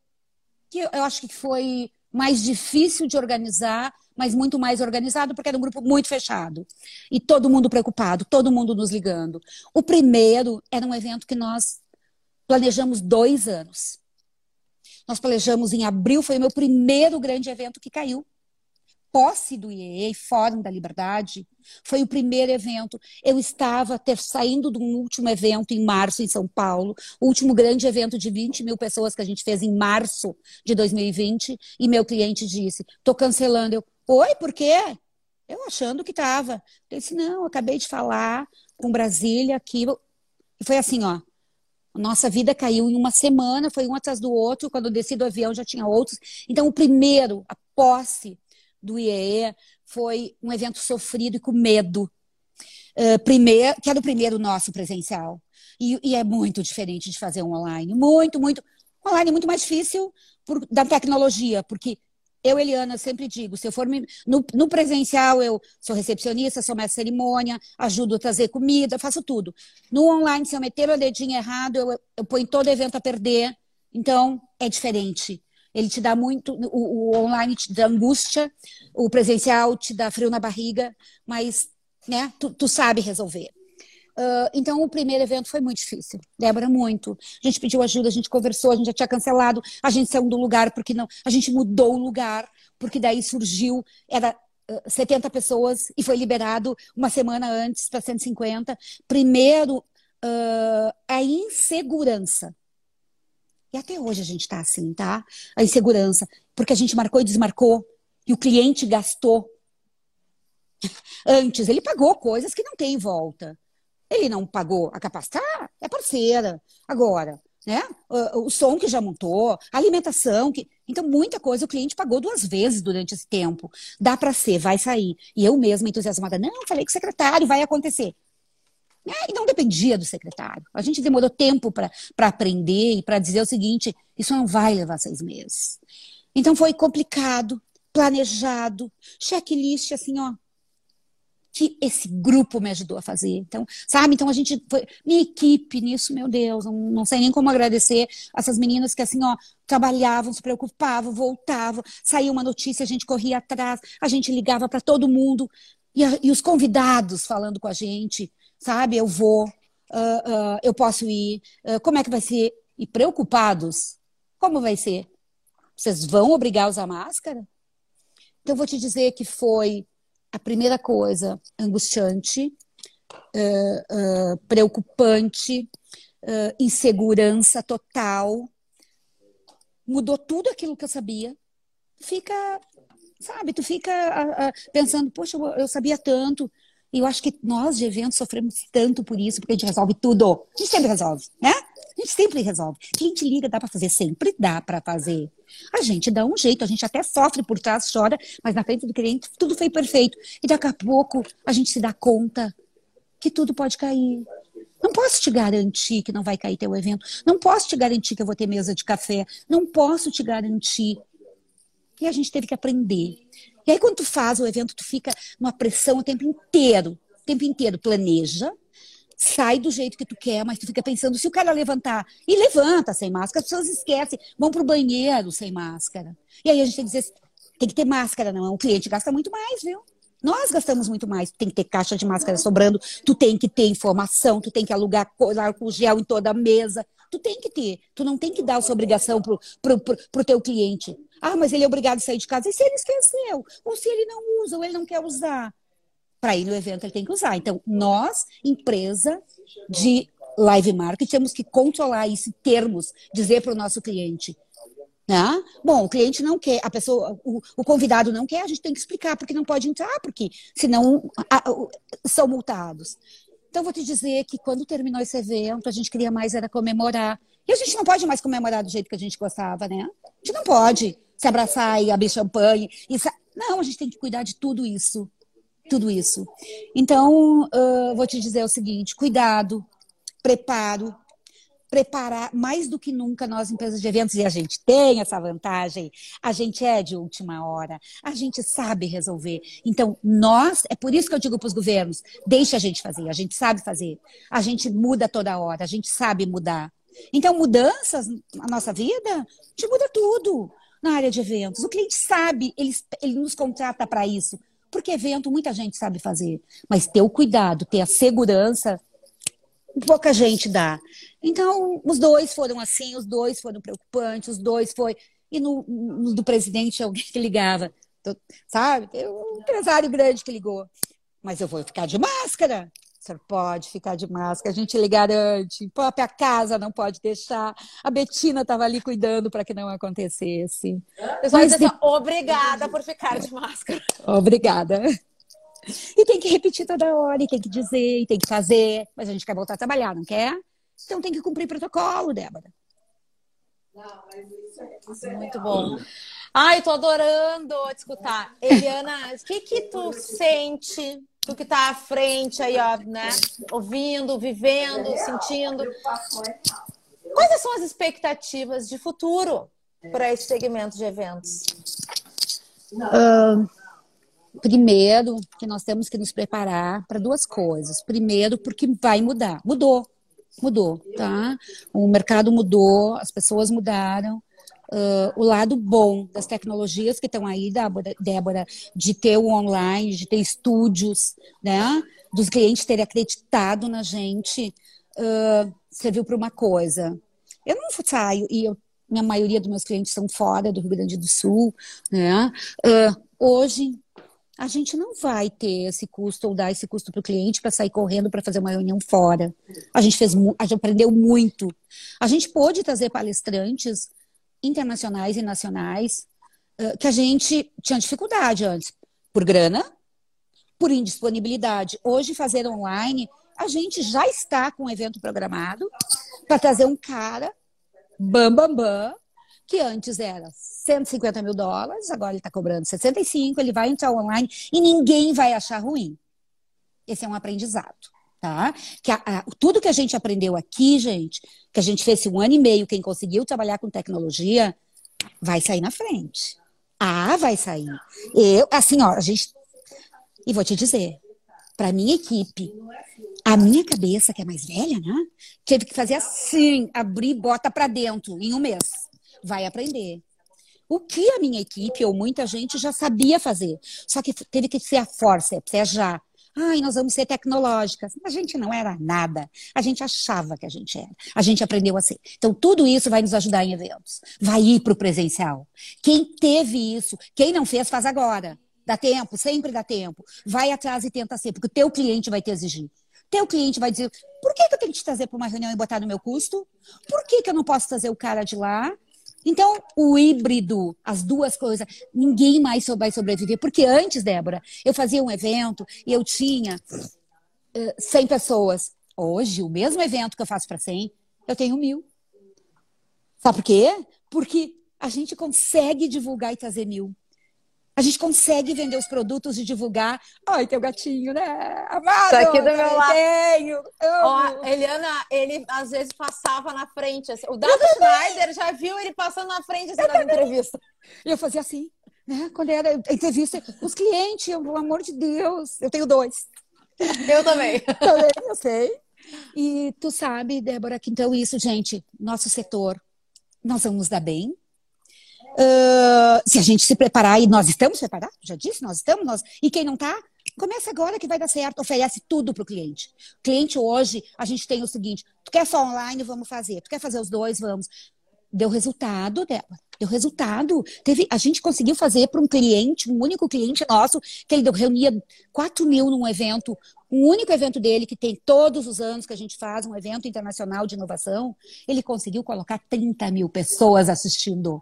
eu acho que foi mais difícil de organizar, mas muito mais organizado, porque era um grupo muito fechado. E todo mundo preocupado, todo mundo nos ligando. O primeiro era um evento que nós planejamos dois anos. Nós planejamos em abril, foi o meu primeiro grande evento que caiu. Posse do IEE, Fórum da Liberdade, foi o primeiro evento. Eu estava ter, saindo de um último evento em março em São Paulo, o último grande evento de 20 mil pessoas que a gente fez em março de 2020, e meu cliente disse: estou cancelando. Eu, oi, por quê? Eu achando que estava. Ele disse: não, acabei de falar com Brasília aqui. E foi assim, ó. Nossa vida caiu em uma semana, foi um atrás do outro. Quando eu desci do avião já tinha outros. Então, o primeiro, a posse do IEE, foi um evento sofrido e com medo. Uh, primeiro, que era o primeiro nosso presencial. E, e, é muito diferente de fazer um online. Muito, muito. Online é muito mais difícil por, da tecnologia, porque eu, Eliana, sempre digo, se eu for no, no, presencial, eu sou recepcionista, sou mestre cerimônia, ajudo a trazer comida, faço tudo. No online, se eu meter o dedinho errado, eu, eu ponho todo evento a perder. Então, é diferente. Ele te dá muito, o, o online te dá angústia, o presencial te dá frio na barriga, mas né, tu, tu sabe resolver. Uh, então, o primeiro evento foi muito difícil. Débora, muito. A gente pediu ajuda, a gente conversou, a gente já tinha cancelado, a gente saiu do lugar porque não. A gente mudou o lugar, porque daí surgiu, era uh, 70 pessoas e foi liberado uma semana antes para 150. Primeiro, uh, a insegurança. E até hoje a gente está assim, tá? A insegurança. Porque a gente marcou e desmarcou, e o cliente gastou. *laughs* Antes, ele pagou coisas que não tem volta. Ele não pagou a capacidade, ah, é parceira. Agora, né? O, o, som que já montou, a alimentação, que então muita coisa o cliente pagou duas vezes durante esse tempo. Dá para ser, vai sair. E eu mesma entusiasmada, não, falei com o secretário, vai acontecer. É, e não dependia do secretário. A gente demorou tempo para aprender e para dizer o seguinte: isso não vai levar seis meses. Então foi complicado, planejado, checklist assim, ó, que esse grupo me ajudou a fazer. Então, sabe? Então a gente foi. Minha equipe nisso, meu Deus, não, não sei nem como agradecer essas meninas que assim, ó, trabalhavam, se preocupavam, voltavam, saía uma notícia, a gente corria atrás, a gente ligava para todo mundo. E, a, e, os convidados falando com a gente, sabe? Eu vou, uh, uh, eu posso ir, uh, como é que vai ser? E preocupados, como vai ser? Vocês vão obrigar a usar máscara? Então, eu vou te dizer que foi a primeira coisa, angustiante, uh, uh, preocupante, uh, insegurança total. mudou tudo aquilo que eu sabia. Fica, sabe, tu fica a, a, pensando, poxa, eu sabia tanto. E eu acho que nós de eventos sofremos tanto por isso, porque a gente resolve tudo. A gente sempre resolve, né? A gente sempre resolve. Cliente liga, dá para fazer, sempre dá para fazer. A gente dá um jeito, a gente até sofre por trás, chora, mas na frente do cliente tudo foi perfeito. E daqui a pouco a gente se dá conta que tudo pode cair. Não posso te garantir que não vai cair teu evento. Não posso te garantir que eu vou ter mesa de café. Não posso te garantir. E a gente teve que aprender. E aí, quando tu faz o evento, tu fica numa pressão o tempo inteiro. O tempo inteiro. Planeja, sai do jeito que tu quer, mas tu fica pensando, se o cara levantar, e levanta sem máscara, as pessoas esquecem, vão pro banheiro sem máscara. E aí a gente tem que dizer, tem que ter máscara, não. O cliente gasta muito mais, viu? Nós gastamos muito mais. Tem que ter caixa de máscara sobrando, tu tem que ter informação, tu tem que alugar com gel em toda a mesa. Tu tem que ter. Tu não tem que dar essa obrigação pro, pro, pro, pro teu cliente. Ah, mas ele é obrigado a sair de casa. E se ele esqueceu? Ou se ele não usa, ou ele não quer usar? Para ir no evento, ele tem que usar. Então, nós, empresa de live marketing, temos que controlar isso, termos, dizer para o nosso cliente: né? Bom, o cliente não quer, a pessoa, o, o, convidado não quer, a gente tem que explicar porque não pode entrar, porque senão a, a, são multados. Então, vou te dizer que quando terminou esse evento, a gente queria mais era comemorar. E a gente não pode mais comemorar do jeito que a gente gostava, né? A gente não pode se abraçar e abrir champanhe. E sa... Não, a gente tem que cuidar de tudo isso. Tudo isso. Então, uh, vou te dizer o seguinte: cuidado, preparo, preparar mais do que nunca nós, empresas de eventos, e a gente tem essa vantagem, a gente é de última hora, a gente sabe resolver. Então, nós, é por isso que eu digo para os governos, deixa a gente fazer, a gente sabe fazer, a gente muda toda hora, a gente sabe mudar. Então, mudanças na nossa vida, gente muda tudo na área de eventos. O cliente sabe, ele, ele nos contrata para isso. Porque evento muita gente sabe fazer. Mas ter o cuidado, ter a segurança, pouca gente dá. Então, os dois foram assim, os dois foram preocupantes, os dois foi. E no, no do presidente, *laughs* alguém que ligava, sabe? Tem um empresário grande que ligou. Mas eu vou ficar de máscara. O senhor pode ficar de máscara, a gente lhe garante. Própria casa não pode deixar. A Betina estava ali cuidando para que não acontecesse. Eu só Mas, de... obrigada por ficar de máscara. *laughs* Obrigada. E tem que repetir toda hora, e tem que dizer, e tem que fazer. Mas a gente quer voltar a trabalhar, não quer? Então tem que cumprir protocolo, Débora. Não, mas isso é, isso é muito bom. Ai, tô adorando te escutar. Eliana, o que que tu sente? Tu que tá à frente aí, ó, né? Ouvindo, vivendo, sentindo. Quais são as expectativas de futuro para esse segmento de eventos? Uh, Primeiro, que nós temos que nos preparar para duas coisas. Primeiro, porque vai mudar. Mudou, mudou, tá? O mercado mudou, as pessoas mudaram. Uh, o lado bom das tecnologias que estão aí, Débora, de ter o online, de ter estúdios, né? Dos clientes terem acreditado na gente, uh, serviu para uma coisa. Eu não saio, e eu, minha maioria dos meus clientes são fora do Rio Grande do Sul, né? Uh, hoje, a gente não vai ter esse custo ou dar esse custo para o cliente para sair correndo para fazer uma reunião fora. A gente fez, a gente aprendeu muito. A gente pôde trazer palestrantes internacionais e nacionais que a gente tinha dificuldade antes, por grana, por indisponibilidade. Hoje, fazer online, a gente já está com um evento programado para trazer um cara bam, bam, bam, que antes era 150 mil dólares, agora ele está cobrando 65, ele vai entrar online e ninguém vai achar ruim. Esse é um aprendizado, tá? Que a, a, tudo que a gente aprendeu aqui, gente, que a gente fez um ano e meio, quem conseguiu trabalhar com tecnologia, vai sair na frente. Ah, vai sair. Eu, assim, ó, a gente. E vou te dizer, para minha equipe, a minha cabeça, que é mais velha, né? Teve que fazer assim, abrir bota para dentro em um mês vai aprender. O que a minha equipe ou muita gente já sabia fazer. Só que teve que ser a força, é já. Ai, nós vamos ser tecnológicas. A gente não era nada. A gente achava que a gente era. A gente aprendeu a ser. Então, tudo isso vai nos ajudar em eventos. Vai ir para o presencial. Quem teve isso, quem não fez, faz agora. Dá tempo, sempre dá tempo. Vai atrás e tenta ser, porque o teu cliente vai te exigir. Teu cliente vai dizer, por que, que eu tenho que te trazer para uma reunião e botar no meu custo? Por que, que eu não posso trazer o cara de lá Então, o híbrido, as duas coisas, ninguém mais vai sobreviver. Porque antes, Débora, eu fazia um evento e eu tinha uh, 100 pessoas. Hoje, o mesmo evento que eu faço para 100, eu tenho mil. Sabe por quê? Porque a gente consegue divulgar e trazer mil. A gente consegue vender os produtos e divulgar. Ai, teu gatinho, né? Amado! Tá aqui do meu lado. Tenho, Ó, Eliana, ele às vezes passava na frente. Assim. O Dado Schneider já viu ele passando na frente assim, nas entrevistas. E eu fazia assim, né? Quando era entrevista, os clientes, pelo amor de Deus, eu tenho dois. Eu também. *laughs* também, eu sei. E tu sabe, Débora, que então isso, gente, nosso setor, nós vamos dar bem, Uh, se a gente se preparar, e nós estamos preparados, já disse, nós estamos, nós, e quem não está, começa agora que vai dar certo, oferece tudo para o cliente. Cliente hoje, a gente tem o seguinte, tu quer só online, vamos fazer, tu quer fazer os dois, vamos. Deu resultado. Deu resultado. Teve, a gente conseguiu fazer para um cliente, um único cliente nosso, que ele deu, reunia 4 mil num evento, um único evento dele, que tem todos os anos que a gente faz, um evento internacional de inovação, ele conseguiu colocar 30 mil pessoas assistindo.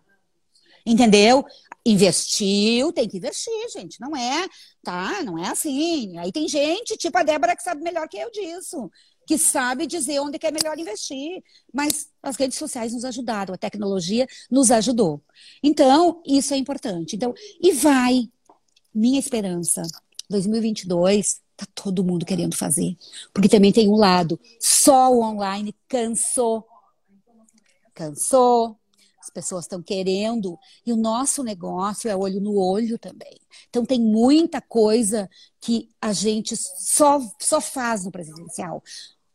Entendeu? Investiu, tem que investir, gente. Não é, tá? Não é assim. Aí tem gente, tipo a Débora, que sabe melhor que eu disso que sabe dizer onde que é melhor investir. Mas as redes sociais nos ajudaram, a tecnologia nos ajudou. Então, isso é importante. Então, e vai, minha esperança, 2022, tá todo mundo querendo fazer. Porque também tem um lado, só o online cansou. Cansou, as pessoas estão querendo, e o nosso negócio é olho no olho também. Então, tem muita coisa que a gente só, só faz no presencial.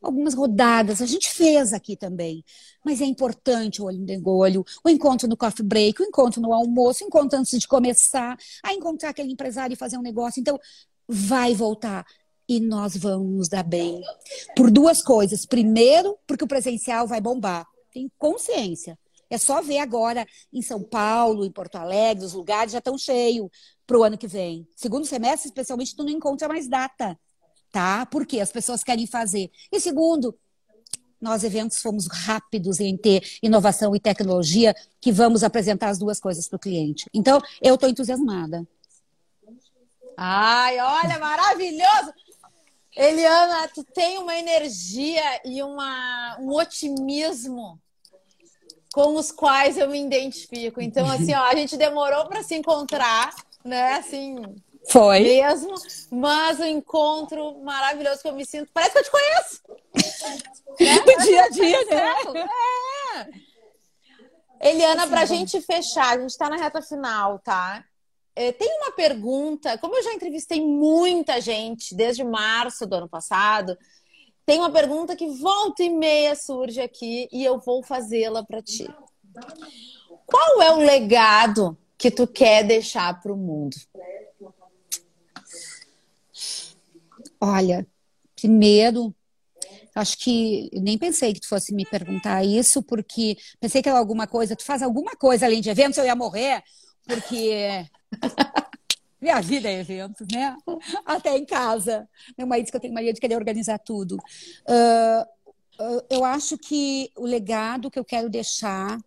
Algumas rodadas a gente fez aqui também, mas é importante o olho no olho, o encontro no coffee break, o encontro no almoço, o encontro antes de começar, a encontrar aquele empresário e fazer um negócio. Então, vai voltar e nós vamos nos dar bem. Por duas coisas. Primeiro, porque o presencial vai bombar. Tem consciência. É só ver agora em São Paulo, em Porto Alegre, os lugares já estão cheios para o ano que vem. Segundo semestre, especialmente, tu não encontra mais data, tá? Porque as pessoas querem fazer. E segundo, nós eventos fomos rápidos em ter inovação e tecnologia que vamos apresentar as duas coisas para o cliente. Então, eu estou entusiasmada. Ai, olha, maravilhoso! Eliana, tu tem uma energia e uma, um otimismo com os quais eu me identifico. Então, assim, ó, a gente demorou para se encontrar, né? Assim. Foi. Mesmo, mas o um encontro maravilhoso que eu me sinto. Parece que eu te conheço. *laughs* né? Dia a dia, né? É. Eliana, para a gente fechar, a gente está na reta final, tá? É, tem uma pergunta, como eu já entrevistei muita gente desde março do ano passado, tem uma pergunta que volta e meia surge aqui e eu vou fazê-la para ti. Qual é o legado que tu quer deixar para o mundo? Olha, primeiro, acho que nem pensei que tu fosse me perguntar isso, porque pensei que era alguma coisa, tu faz alguma coisa além de eventos, eu ia morrer, porque *laughs* minha vida é eventos, né? *laughs* Até em casa. Meu marido que eu tenho mania de querer organizar tudo. Uh, eu acho que o legado que eu quero deixar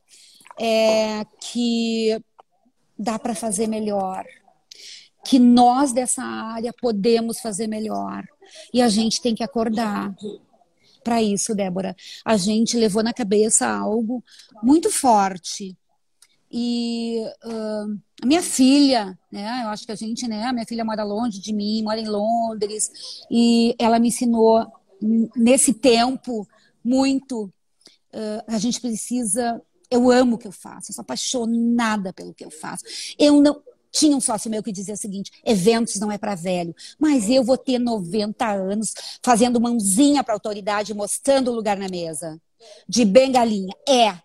é que dá para fazer melhor. Que nós dessa área podemos fazer melhor. E a gente tem que acordar para isso, Débora. A gente levou na cabeça algo muito forte. E uh, a minha filha, né? Eu acho que a gente, né? A minha filha mora longe de mim, mora em Londres, e ela me ensinou nesse tempo muito. Uh, a gente precisa. Eu amo o que eu faço, eu sou apaixonada pelo que eu faço. Eu não. Tinha um sócio meu que dizia o seguinte: eventos não é para velho, mas eu vou ter 90 anos fazendo mãozinha para a autoridade, mostrando o lugar na mesa. De bengalinha. É,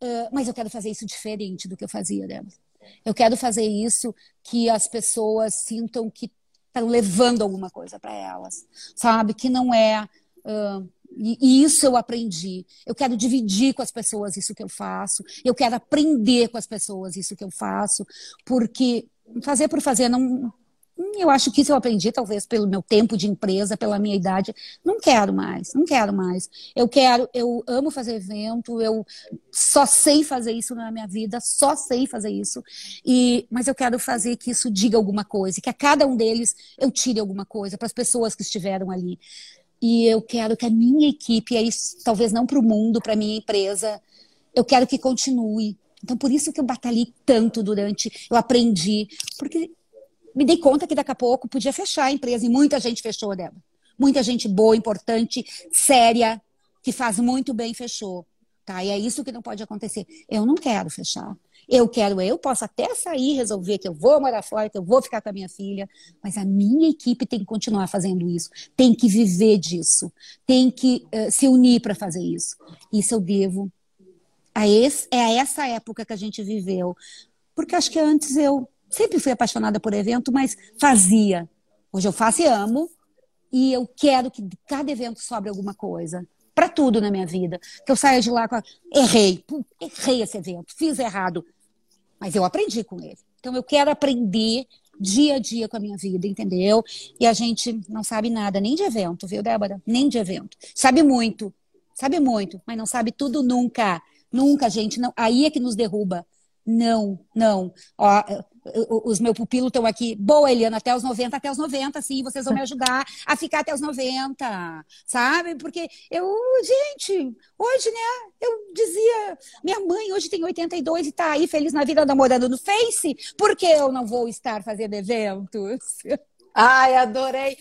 Uh, mas eu quero fazer isso diferente do que eu fazia, né? Eu quero fazer isso que as pessoas sintam que estão levando alguma coisa para elas, sabe? Que não é. Uh, e, e, isso eu aprendi. Eu quero dividir com as pessoas isso que eu faço. Eu quero aprender com as pessoas isso que eu faço, porque fazer por fazer não eu acho que isso eu aprendi, talvez, pelo meu tempo de empresa, pela minha idade. Não quero mais, não quero mais. Eu quero, eu amo fazer evento, eu só sei fazer isso na minha vida, só sei fazer isso. E, mas eu quero fazer que isso diga alguma coisa, que a cada um deles eu tire alguma coisa para as pessoas que estiveram ali. E eu quero que a minha equipe, é isso, talvez não para o mundo, para a minha empresa, eu quero que continue. Então, por isso que eu batalhei tanto durante, eu aprendi, porque me dei conta que daqui a pouco podia fechar a empresa e muita gente fechou, Débora. Muita gente boa, importante, séria, que faz muito bem, fechou. Tá? E é isso que não pode acontecer. Eu não quero fechar. Eu quero, eu posso até sair, resolver que eu vou morar fora, que eu vou ficar com a minha filha, mas a minha equipe tem que continuar fazendo isso, tem que viver disso, tem que uh, se unir para fazer isso. Isso eu devo a esse, é a essa época que a gente viveu. Porque acho que antes eu Sempre fui apaixonada por evento, mas fazia. Hoje eu faço e amo. E eu quero que de cada evento sobre alguma coisa. Para tudo na minha vida. Que eu saia de lá com. A... Errei. Pum, errei esse evento. Fiz errado. Mas eu aprendi com ele. Então eu quero aprender dia a dia com a minha vida, entendeu? E a gente não sabe nada, nem de evento, viu, Débora? Nem de evento. Sabe muito. Sabe muito, mas não sabe tudo nunca. Nunca, gente. Não. Aí é que nos derruba. Não, não. Ó, os meus pupilos estão aqui. Boa, Eliana, até os 90, até os 90, sim, vocês vão me ajudar a ficar até os 90, sabe? Porque eu, gente, hoje, né, eu dizia, minha mãe hoje tem 82 e tá aí feliz na vida namorando no Face, por que eu não vou estar fazendo eventos? Ai, adorei.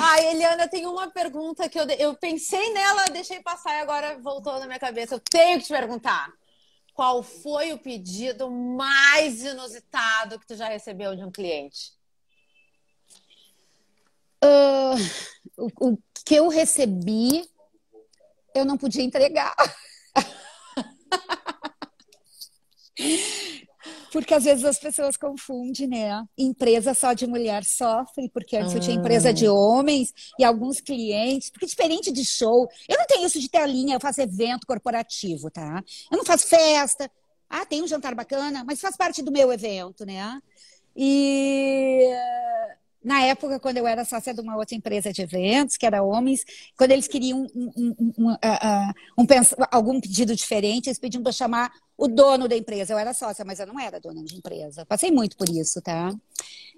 Ai, Eliana, tem uma pergunta que eu, eu pensei nela, deixei passar e agora voltou na minha cabeça. Eu tenho que te perguntar qual foi o pedido mais inusitado que tu já recebeu de um cliente? Uh, o, o que eu recebi, eu não podia entregar. *laughs* Porque às vezes as pessoas confundem, né? Empresa só de mulher sofre, porque antes ah. eu tinha empresa de ah. homens e alguns clientes. Porque diferente de show, eu não tenho isso de telinha, eu faço evento corporativo, tá? Eu não faço festa. Ah, tem um jantar bacana, mas faz parte do meu evento, né? E na época, quando eu era sócia de uma outra empresa de eventos, que era homens, quando eles queriam um, um, um, uh, algum pedido diferente, eles pediam para chamar o dono da empresa. Eu era sócia, mas eu não era dona de empresa. Passei muito por isso, tá?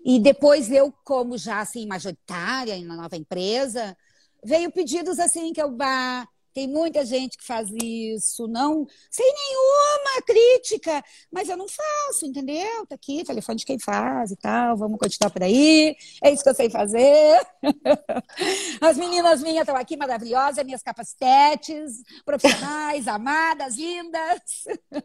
E depois eu, como já assim, majoritária na nova empresa, veio pedidos assim que eu vá tem muita gente que faz isso, não sem nenhuma crítica, mas eu não faço, entendeu? Tá aqui, telefone de quem faz e tal, vamos continuar por aí, é isso que eu sei fazer. *laughs* As meninas minhas estão aqui maravilhosas, minhas capacetes, profissionais, *laughs* amadas, lindas. *laughs*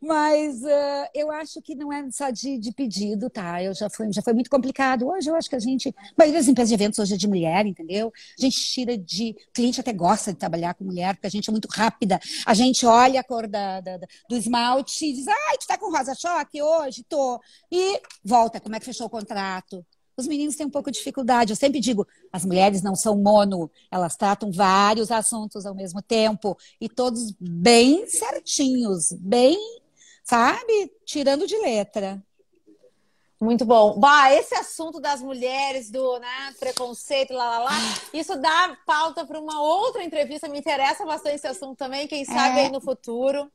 Mas uh, eu acho que não é só de, de, pedido, tá? Eu já foi, já foi muito complicado. Hoje eu acho que a gente, a maioria das empresas de eventos hoje é de mulher, entendeu? A gente tira de, o cliente até gosta de trabalhar com mulher, porque a gente é muito rápida. A gente olha a cor da, da, do esmalte e diz, ai, tu tá com rosa choque hoje? Tô. E volta, como é que fechou o contrato? Os meninos têm um pouco de dificuldade. Eu sempre digo, as mulheres não são mono, elas tratam vários assuntos ao mesmo tempo e todos bem certinhos, bem, sabe, tirando de letra. Muito bom. Bah, esse assunto das mulheres, do né, preconceito, lá, lá, lá, isso dá pauta para uma outra entrevista. Me interessa bastante esse assunto também, quem sabe é. aí no futuro.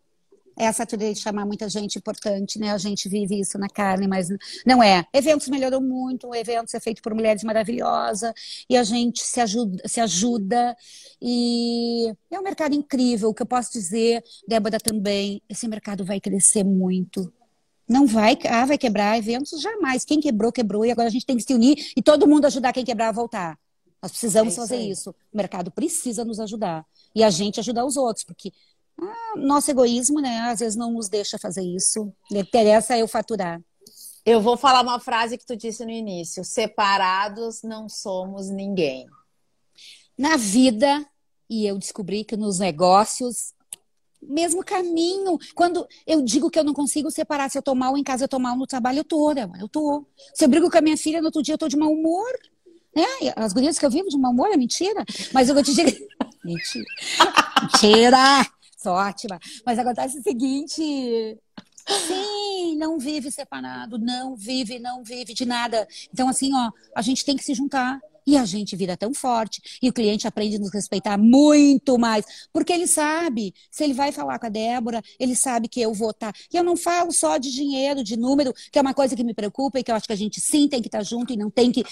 Essa teoria de chamar muita gente importante, né? A gente vive isso na carne, mas não é. Eventos melhorou muito, o evento é feito por mulheres maravilhosas e a gente se ajuda, se ajuda e é um mercado incrível. O que eu posso dizer, Débora também, esse mercado vai crescer muito não vai, ah, vai quebrar eventos jamais. Quem quebrou, quebrou, e agora a gente tem que se unir e todo mundo ajudar quem quebrar a voltar. Nós precisamos é isso fazer aí. isso. O mercado precisa nos ajudar. E a gente ajudar os outros, porque ah, nosso egoísmo, né, às vezes não nos deixa fazer isso. Interessa eu faturar. Eu vou falar uma frase que tu disse no início: separados não somos ninguém. Na vida, e eu descobri que nos negócios mesmo caminho. Quando eu digo que eu não consigo separar, se eu tô mal em casa, eu tô mal no trabalho, eu tô, né? Eu tô. Se eu brigo com a minha filha, no outro dia eu tô de mau humor. Né? As gurias que eu vivo de mau humor é mentira. Mas eu vou te dizer. *laughs* mentira. mentira! Sou ótima. Mas acontece o seguinte. Sim, não vive separado, não vive, não vive de nada. Então, assim, ó, a gente tem que se juntar. E a gente vira tão forte. E o cliente aprende a nos respeitar muito mais. Porque ele sabe, se ele vai falar com a Débora, ele sabe que eu vou estar. Tá. E eu não falo só de dinheiro, de número, que é uma coisa que me preocupa e que eu acho que a gente sim tem que estar junto e não tem que.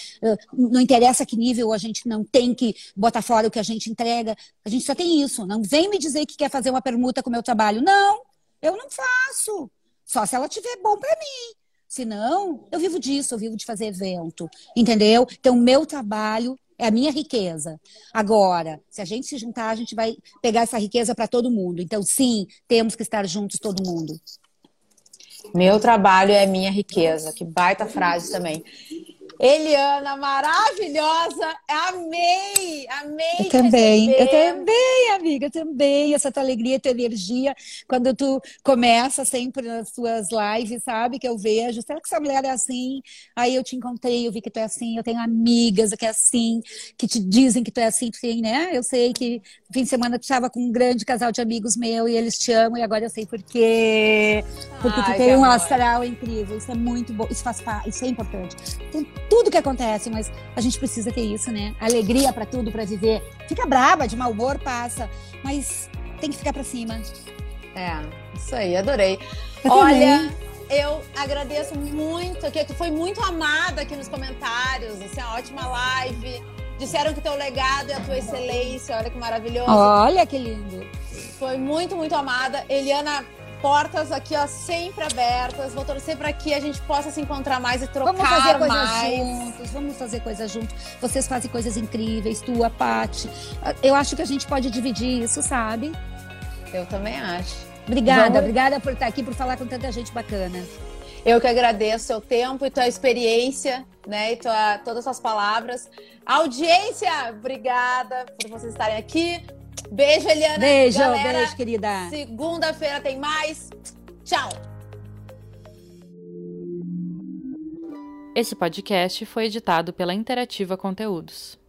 Não interessa que nível a gente não tem que botar fora o que a gente entrega. A gente só tem isso. Não vem me dizer que quer fazer uma permuta com o meu trabalho. Não, eu não faço. Só se ela tiver bom para mim. Se não, eu vivo disso, eu vivo de fazer evento, entendeu? Então, meu trabalho é a minha riqueza. Agora, se a gente se juntar, a gente vai pegar essa riqueza para todo mundo. Então, sim, temos que estar juntos todo mundo. Meu trabalho é minha riqueza. Que baita frase também. Eliana, maravilhosa. Amei, amei. Eu também, eu também, amiga, também. Essa tua alegria, tua energia. Quando tu começa sempre nas suas lives, sabe? Que eu vejo. Será que essa mulher é assim? Aí eu te encontrei, eu vi que tu é assim. Eu tenho amigas que é assim, que te dizem que tu é assim. Tu tem, né? Eu sei que fim de semana tu estava com um grande casal de amigos meu e eles te amam. E agora eu sei por quê. Porque Ai, tu tem um amor. astral incrível. Isso é muito bom. Isso faz parte, isso é importante. Tem tudo que acontece, mas a gente precisa ter isso, né? Alegria para tudo, para viver. Fica braba, de mau humor, passa, mas tem que ficar para cima. É, isso aí, adorei. Eu Olha, também. eu agradeço muito, que tu foi muito amada aqui nos comentários, assim, a ótima live. Disseram que teu legado é a tua excelência, olha que maravilhoso. Olha que lindo. Foi muito, muito amada. Eliana, portas aqui, ó, sempre abertas. Vou torcer para que a gente possa se encontrar mais e trocar vamos fazer mais. Coisas juntos, vamos fazer coisas juntos. Vocês fazem coisas incríveis, tu, a Paty. Eu acho que a gente pode dividir isso, sabe? Eu também acho. Obrigada, vamos... obrigada por estar aqui, por falar com tanta gente bacana. Eu que agradeço seu tempo e tua experiência, né? E tua, todas as suas palavras. Audiência, obrigada por vocês estarem aqui. Beijo, Eliana. Beijo, galera. beijo, querida. Segunda-feira tem mais. Tchau. Esse podcast foi editado pela Interativa Conteúdos.